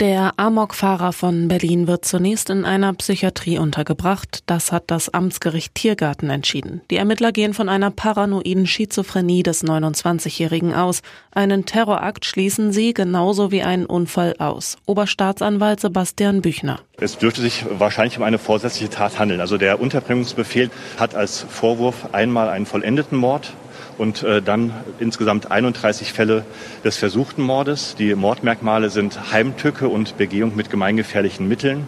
Der Amok-Fahrer von Berlin wird zunächst in einer Psychiatrie untergebracht. Das hat das Amtsgericht Tiergarten entschieden. Die Ermittler gehen von einer paranoiden Schizophrenie des 29-Jährigen aus. Einen Terrorakt schließen sie genauso wie einen Unfall aus. Oberstaatsanwalt Sebastian Büchner. Es dürfte sich wahrscheinlich um eine vorsätzliche Tat handeln. Also der Unterbringungsbefehl hat als Vorwurf einmal einen vollendeten Mord und äh, dann insgesamt 31 Fälle des versuchten Mordes. Die Mordmerkmale sind Heimtücke und Begehung mit gemeingefährlichen Mitteln.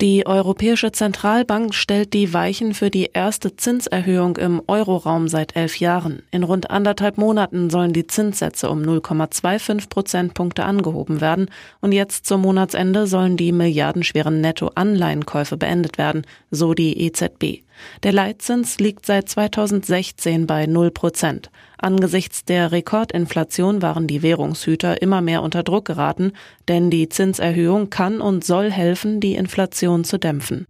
Die Europäische Zentralbank stellt die Weichen für die erste Zinserhöhung im Euroraum seit elf Jahren. In rund anderthalb Monaten sollen die Zinssätze um 0,25 Prozentpunkte angehoben werden und jetzt zum Monatsende sollen die milliardenschweren Nettoanleihenkäufe beendet werden, so die EZB. Der Leitzins liegt seit 2016 bei 0 Prozent. Angesichts der Rekordinflation waren die Währungshüter immer mehr unter Druck geraten, denn die Zinserhöhung kann und soll helfen, die Inflation zu dämpfen.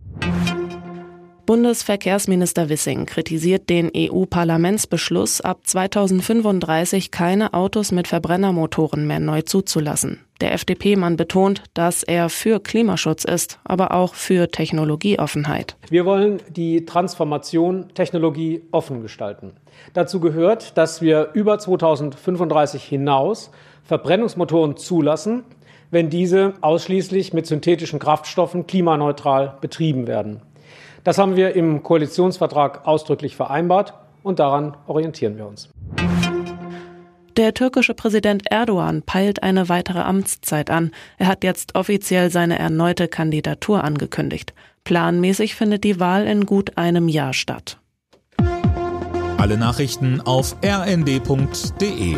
Bundesverkehrsminister Wissing kritisiert den EU-Parlamentsbeschluss, ab 2035 keine Autos mit Verbrennermotoren mehr neu zuzulassen. Der FDP-Mann betont, dass er für Klimaschutz ist, aber auch für Technologieoffenheit. Wir wollen die Transformation Technologie offen gestalten. Dazu gehört, dass wir über 2035 hinaus Verbrennungsmotoren zulassen, wenn diese ausschließlich mit synthetischen Kraftstoffen klimaneutral betrieben werden. Das haben wir im Koalitionsvertrag ausdrücklich vereinbart und daran orientieren wir uns. Der türkische Präsident Erdogan peilt eine weitere Amtszeit an. Er hat jetzt offiziell seine erneute Kandidatur angekündigt. Planmäßig findet die Wahl in gut einem Jahr statt. Alle Nachrichten auf rnd.de